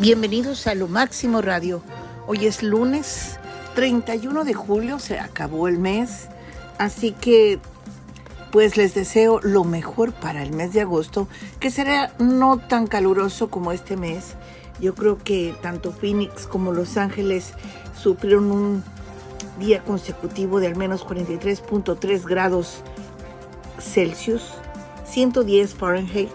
Bienvenidos a Lo Máximo Radio. Hoy es lunes 31 de julio, se acabó el mes, así que pues les deseo lo mejor para el mes de agosto, que será no tan caluroso como este mes. Yo creo que tanto Phoenix como Los Ángeles sufrieron un día consecutivo de al menos 43.3 grados Celsius, 110 Fahrenheit,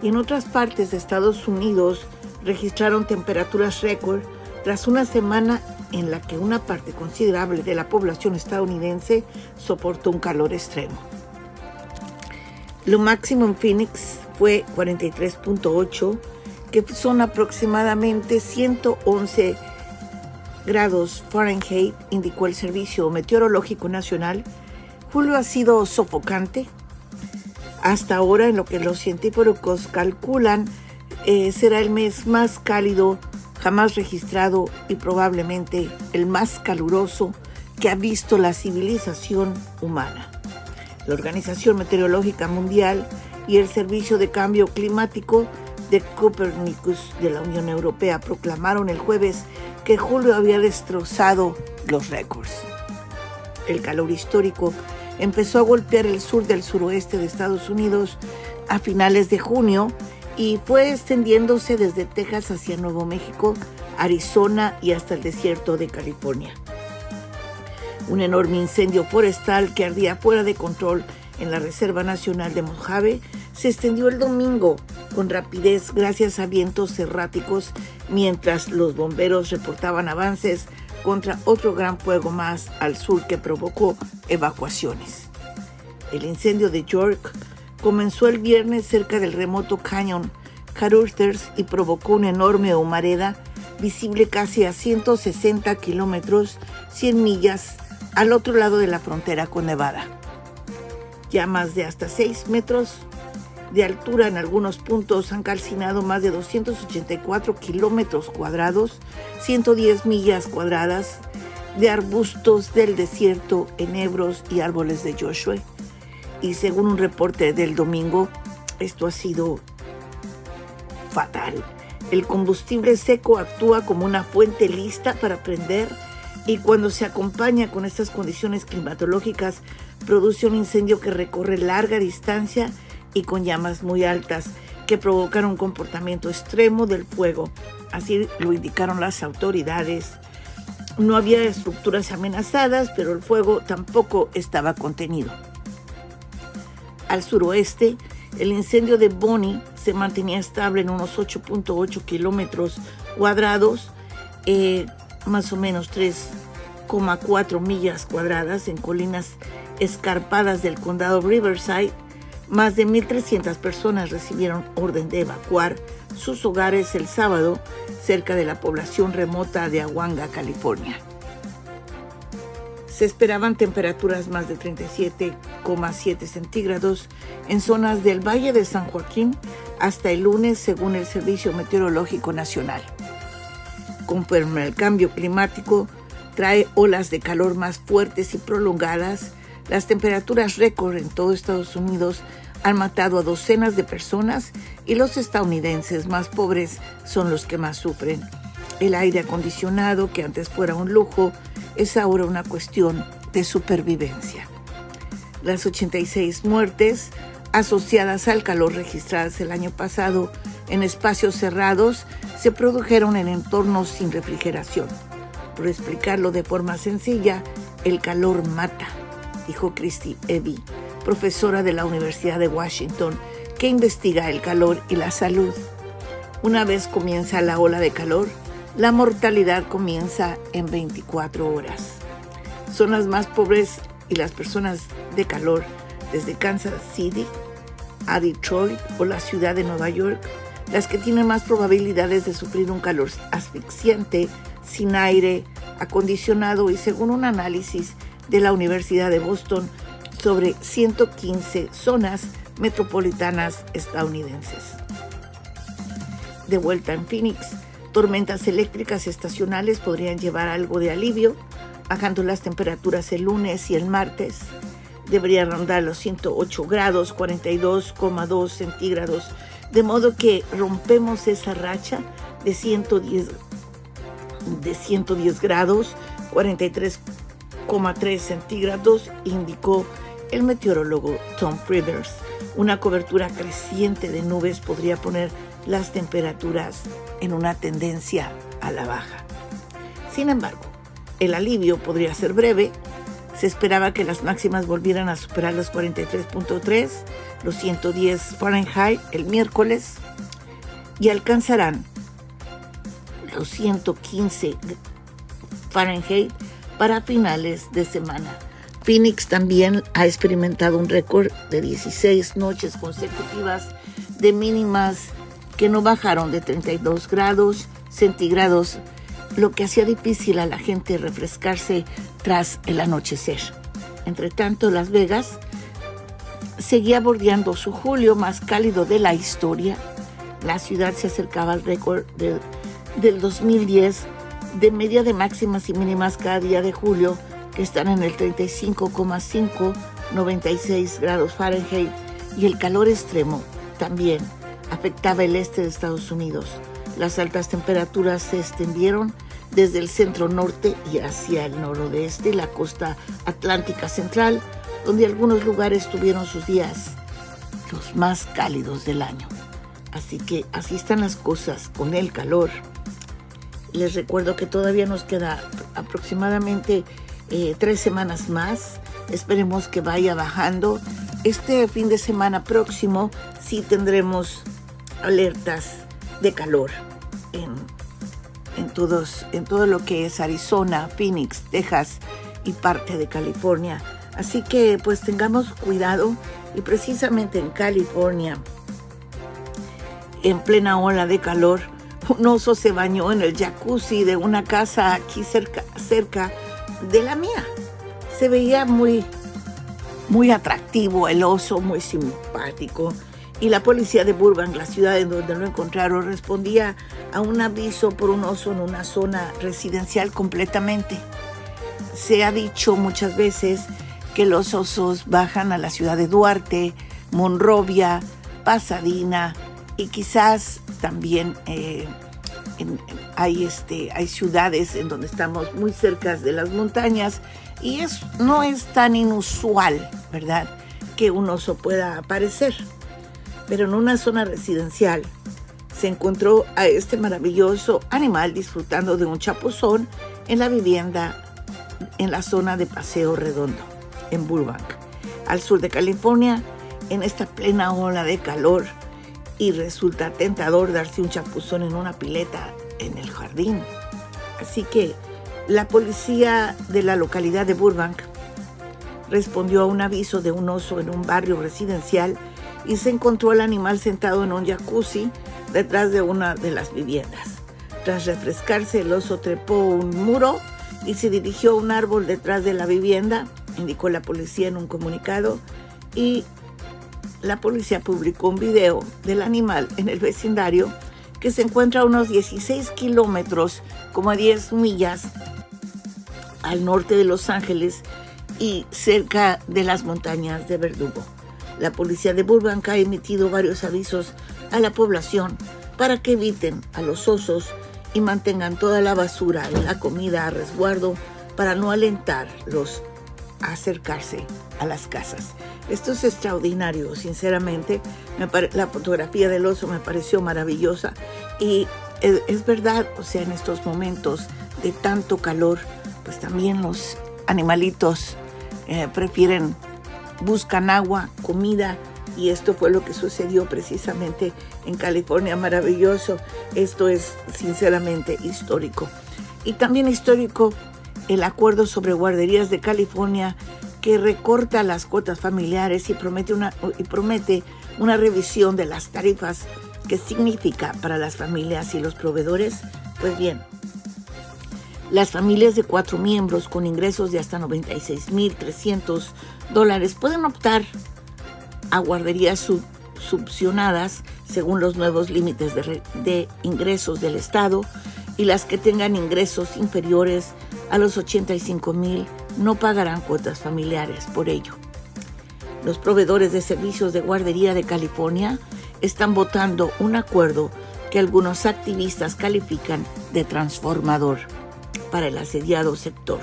y en otras partes de Estados Unidos registraron temperaturas récord tras una semana en la que una parte considerable de la población estadounidense soportó un calor extremo. Lo máximo en Phoenix fue 43.8, que son aproximadamente 111 grados Fahrenheit, indicó el Servicio Meteorológico Nacional. Julio ha sido sofocante. Hasta ahora, en lo que los científicos calculan, eh, será el mes más cálido jamás registrado y probablemente el más caluroso que ha visto la civilización humana. La Organización Meteorológica Mundial y el Servicio de Cambio Climático de Copernicus de la Unión Europea proclamaron el jueves que julio había destrozado los récords. El calor histórico empezó a golpear el sur del suroeste de Estados Unidos a finales de junio y fue extendiéndose desde Texas hacia Nuevo México, Arizona y hasta el desierto de California. Un enorme incendio forestal que ardía fuera de control en la Reserva Nacional de Mojave se extendió el domingo con rapidez gracias a vientos erráticos mientras los bomberos reportaban avances contra otro gran fuego más al sur que provocó evacuaciones. El incendio de York comenzó el viernes cerca del remoto cañón Caruthers y provocó una enorme humareda visible casi a 160 kilómetros, 100 millas al otro lado de la frontera con Nevada. Llamas de hasta 6 metros de altura en algunos puntos han calcinado más de 284 kilómetros cuadrados, 110 millas cuadradas de arbustos del desierto, enebros y árboles de Joshua y según un reporte del domingo, esto ha sido fatal. El combustible seco actúa como una fuente lista para prender y cuando se acompaña con estas condiciones climatológicas produce un incendio que recorre larga distancia y con llamas muy altas que provocan un comportamiento extremo del fuego. Así lo indicaron las autoridades. No había estructuras amenazadas, pero el fuego tampoco estaba contenido. Al suroeste, el incendio de Bonnie se mantenía estable en unos 8.8 kilómetros cuadrados, eh, más o menos 3,4 millas cuadradas en colinas escarpadas del condado Riverside. Más de 1.300 personas recibieron orden de evacuar sus hogares el sábado cerca de la población remota de Aguanga, California. Se esperaban temperaturas más de 37,7 centígrados en zonas del Valle de San Joaquín hasta el lunes, según el Servicio Meteorológico Nacional. Conforme el cambio climático trae olas de calor más fuertes y prolongadas, las temperaturas récord en todo Estados Unidos han matado a docenas de personas y los estadounidenses más pobres son los que más sufren. El aire acondicionado, que antes fuera un lujo, es ahora una cuestión de supervivencia. Las 86 muertes asociadas al calor registradas el año pasado en espacios cerrados se produjeron en entornos sin refrigeración. Por explicarlo de forma sencilla, el calor mata, dijo Christy Evie, profesora de la Universidad de Washington, que investiga el calor y la salud. Una vez comienza la ola de calor, la mortalidad comienza en 24 horas. Son las más pobres y las personas de calor, desde Kansas City a Detroit o la ciudad de Nueva York, las que tienen más probabilidades de sufrir un calor asfixiante, sin aire acondicionado y según un análisis de la Universidad de Boston sobre 115 zonas metropolitanas estadounidenses. De vuelta en Phoenix, Tormentas eléctricas estacionales podrían llevar algo de alivio, bajando las temperaturas el lunes y el martes. Debería rondar los 108 grados, 42,2 centígrados, de modo que rompemos esa racha de 110, de 110 grados, 43,3 centígrados, indicó el meteorólogo Tom Frithers. Una cobertura creciente de nubes podría poner las temperaturas en una tendencia a la baja. Sin embargo, el alivio podría ser breve. Se esperaba que las máximas volvieran a superar los 43.3, los 110 Fahrenheit el miércoles y alcanzarán los 115 Fahrenheit para finales de semana. Phoenix también ha experimentado un récord de 16 noches consecutivas de mínimas que no bajaron de 32 grados centígrados, lo que hacía difícil a la gente refrescarse tras el anochecer. Entre tanto, Las Vegas seguía bordeando su julio más cálido de la historia. La ciudad se acercaba al récord del 2010 de media de máximas y mínimas cada día de julio, que están en el 35,5, 96 grados Fahrenheit, y el calor extremo también afectaba el este de Estados Unidos. Las altas temperaturas se extendieron desde el centro norte y hacia el noroeste, la costa atlántica central, donde algunos lugares tuvieron sus días los más cálidos del año. Así que así están las cosas con el calor. Les recuerdo que todavía nos queda aproximadamente eh, tres semanas más. Esperemos que vaya bajando. Este fin de semana próximo sí tendremos alertas de calor en, en, todos, en todo lo que es Arizona, Phoenix, Texas y parte de California. Así que pues tengamos cuidado y precisamente en California, en plena ola de calor, un oso se bañó en el jacuzzi de una casa aquí cerca, cerca de la mía. Se veía muy, muy atractivo el oso, muy simpático. Y la policía de Burbank, la ciudad en donde lo encontraron, respondía a un aviso por un oso en una zona residencial completamente. Se ha dicho muchas veces que los osos bajan a la ciudad de Duarte, Monrovia, Pasadena y quizás también eh, hay, este, hay ciudades en donde estamos muy cerca de las montañas y es, no es tan inusual, ¿verdad?, que un oso pueda aparecer. Pero en una zona residencial se encontró a este maravilloso animal disfrutando de un chapuzón en la vivienda en la zona de Paseo Redondo en Burbank, al sur de California, en esta plena ola de calor y resulta tentador darse un chapuzón en una pileta en el jardín. Así que la policía de la localidad de Burbank respondió a un aviso de un oso en un barrio residencial y se encontró al animal sentado en un jacuzzi detrás de una de las viviendas. Tras refrescarse, el oso trepó un muro y se dirigió a un árbol detrás de la vivienda indicó la policía en un comunicado, y la policía publicó un video del animal en el vecindario que se encuentra a unos 16 kilómetros, como a 10 millas al norte de Los Ángeles y cerca de las montañas de Verdugo. La policía de Burbank ha emitido varios avisos a la población para que eviten a los osos y mantengan toda la basura y la comida a resguardo para no alentar los acercarse a las casas. Esto es extraordinario, sinceramente. la fotografía del oso me pareció maravillosa y es, verdad, o sea, en estos momentos de tanto calor, pues también los animalitos eh, prefieren, buscan agua, comida y esto fue lo que sucedió precisamente en California, maravilloso. Esto es sinceramente histórico. Y también histórico el acuerdo sobre guarderías de California que recorta las cuotas familiares y promete una, y promete una revisión de las tarifas que significa para las familias y los proveedores. Pues bien, las familias de cuatro miembros con ingresos de hasta 96.300 dólares pueden optar a guarderías subvencionadas según los nuevos límites de, de ingresos del Estado y las que tengan ingresos inferiores a los 85 mil no pagarán cuotas familiares por ello. Los proveedores de servicios de guardería de California están votando un acuerdo que algunos activistas califican de transformador para el asediado sector.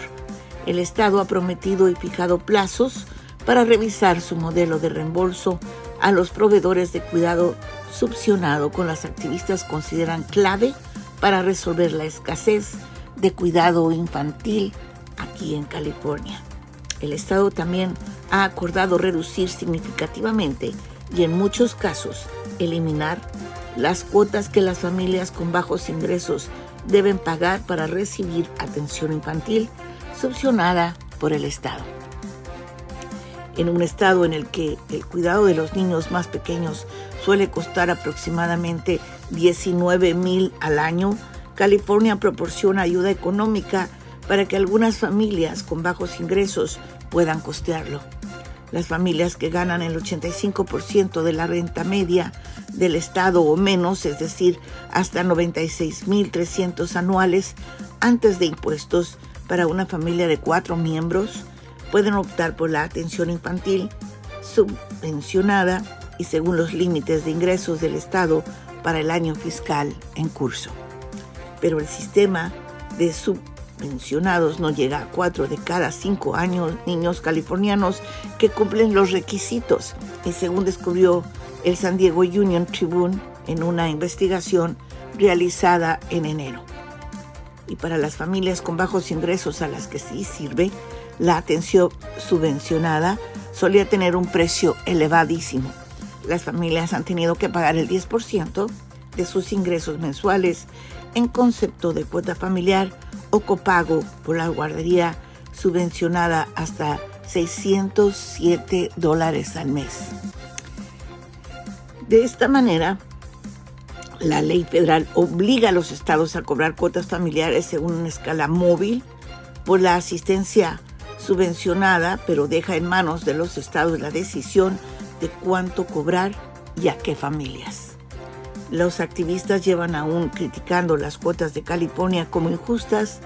El Estado ha prometido y fijado plazos para revisar su modelo de reembolso a los proveedores de cuidado subsionado con las activistas consideran clave para resolver la escasez de cuidado infantil aquí en California. El Estado también ha acordado reducir significativamente y en muchos casos eliminar las cuotas que las familias con bajos ingresos deben pagar para recibir atención infantil subsionada por el Estado. En un estado en el que el cuidado de los niños más pequeños suele costar aproximadamente 19 mil al año, California proporciona ayuda económica para que algunas familias con bajos ingresos puedan costearlo. Las familias que ganan el 85% de la renta media del Estado o menos, es decir, hasta 96.300 anuales antes de impuestos para una familia de cuatro miembros, pueden optar por la atención infantil subvencionada y según los límites de ingresos del Estado para el año fiscal en curso. Pero el sistema de subvencionados no llega a cuatro de cada cinco años niños californianos que cumplen los requisitos y según descubrió el San Diego Union Tribune en una investigación realizada en enero. Y para las familias con bajos ingresos a las que sí sirve, la atención subvencionada solía tener un precio elevadísimo. Las familias han tenido que pagar el 10% de sus ingresos mensuales en concepto de cuota familiar o copago por la guardería subvencionada hasta 607 dólares al mes. De esta manera, la ley federal obliga a los estados a cobrar cuotas familiares según una escala móvil por la asistencia subvencionada, pero deja en manos de los estados la decisión de cuánto cobrar y a qué familias. Los activistas llevan aún criticando las cuotas de California como injustas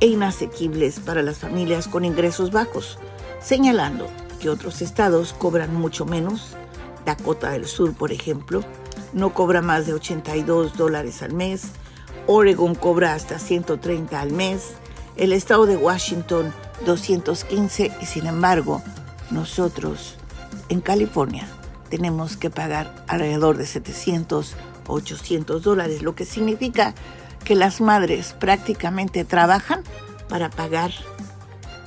e inasequibles para las familias con ingresos bajos, señalando que otros estados cobran mucho menos. Dakota del Sur, por ejemplo, no cobra más de 82 dólares al mes. Oregon cobra hasta 130 al mes. El estado de Washington 215 y sin embargo nosotros en California tenemos que pagar alrededor de 700 o 800 dólares, lo que significa que las madres prácticamente trabajan para pagar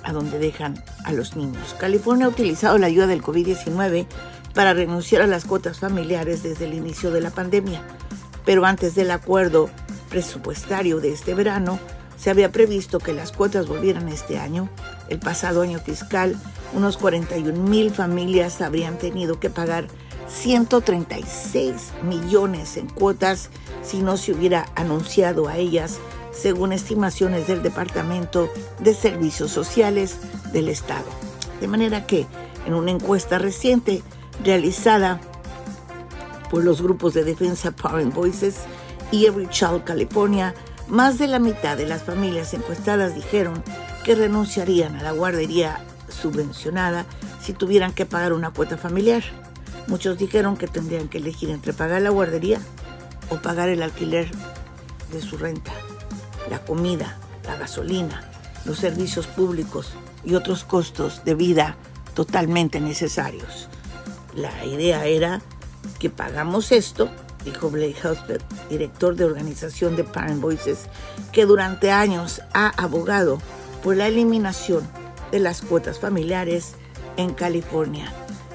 a donde dejan a los niños. California ha utilizado la ayuda del COVID-19 para renunciar a las cuotas familiares desde el inicio de la pandemia, pero antes del acuerdo presupuestario de este verano, se había previsto que las cuotas volvieran este año. El pasado año fiscal, unos 41 mil familias habrían tenido que pagar 136 millones en cuotas si no se hubiera anunciado a ellas, según estimaciones del Departamento de Servicios Sociales del Estado. De manera que, en una encuesta reciente realizada por los grupos de defensa Parent Voices y Every Child California, más de la mitad de las familias encuestadas dijeron que renunciarían a la guardería subvencionada si tuvieran que pagar una cuota familiar. Muchos dijeron que tendrían que elegir entre pagar la guardería o pagar el alquiler de su renta, la comida, la gasolina, los servicios públicos y otros costos de vida totalmente necesarios. La idea era que pagamos esto dijo Blake Husband, director de organización de Parent Voices, que durante años ha abogado por la eliminación de las cuotas familiares en California.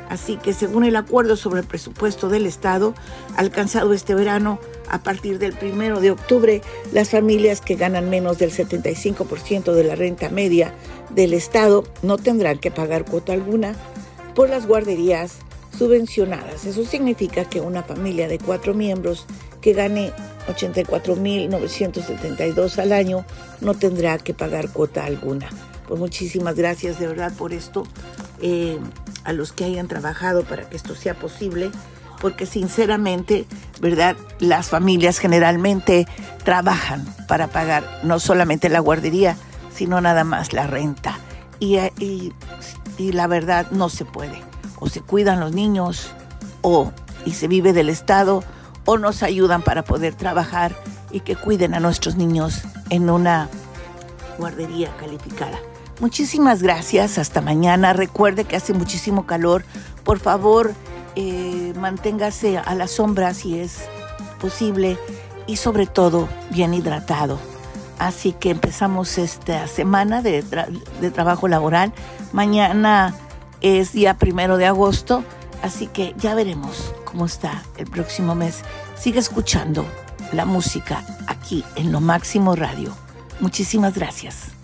Así que según el acuerdo sobre el presupuesto del Estado alcanzado este verano, a partir del primero de octubre, las familias que ganan menos del 75% de la renta media del Estado no tendrán que pagar cuota alguna por las guarderías subvencionadas. Eso significa que una familia de cuatro miembros que gane 84.972 al año no tendrá que pagar cuota alguna. Pues muchísimas gracias de verdad por esto, eh, a los que hayan trabajado para que esto sea posible, porque sinceramente, ¿verdad? Las familias generalmente trabajan para pagar no solamente la guardería, sino nada más la renta. y, y la verdad no se puede o se cuidan los niños o y se vive del Estado o nos ayudan para poder trabajar y que cuiden a nuestros niños en una guardería calificada. Muchísimas gracias, hasta mañana. Recuerde que hace muchísimo calor. Por favor, eh, manténgase a la sombra si es posible y sobre todo bien hidratado. Así que empezamos esta semana de, de trabajo laboral. Mañana es día primero de agosto, así que ya veremos cómo está el próximo mes. Sigue escuchando la música aquí en Lo Máximo Radio. Muchísimas gracias.